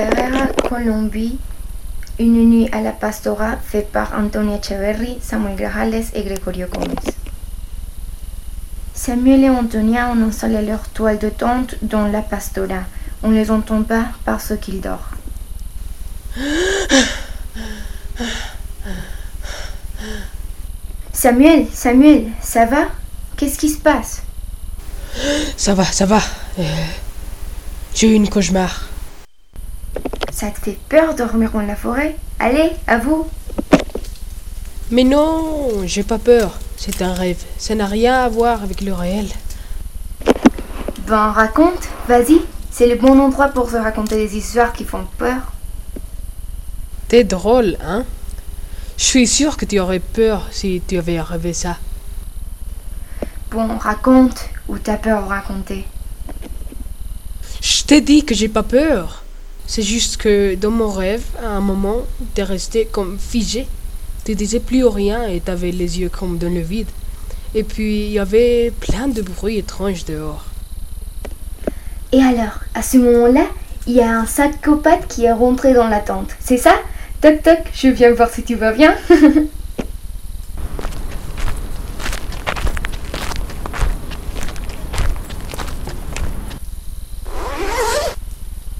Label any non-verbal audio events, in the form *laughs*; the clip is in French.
Ferreira, Colombie, Une nuit à la Pastora, fait par Antonia Echeverri, Samuel Grajales et Gregorio Gómez. Samuel et Antonia ont installé leur toile de tente dans la Pastora. On les entend pas parce qu'ils dorment. Samuel, Samuel, ça va? Qu'est-ce qui se passe? Ça va, ça va. Euh, J'ai eu une cauchemar. Ça te fait peur dormir dans la forêt? Allez, à vous Mais non, j'ai pas peur. C'est un rêve. Ça n'a rien à voir avec le réel. Ben raconte, vas-y. C'est le bon endroit pour se raconter des histoires qui font peur. T'es drôle, hein? Je suis sûr que tu aurais peur si tu avais rêvé ça. Bon, raconte ou t'as peur de raconter? Je t'ai dit que j'ai pas peur. C'est juste que dans mon rêve, à un moment, t'es resté comme figé. Tu disais plus rien et t'avais les yeux comme dans le vide. Et puis il y avait plein de bruits étranges dehors. Et alors, à ce moment-là, il y a un psychopathe qui est rentré dans la tente. C'est ça? Toc toc, je viens voir si tu vas bien. *laughs*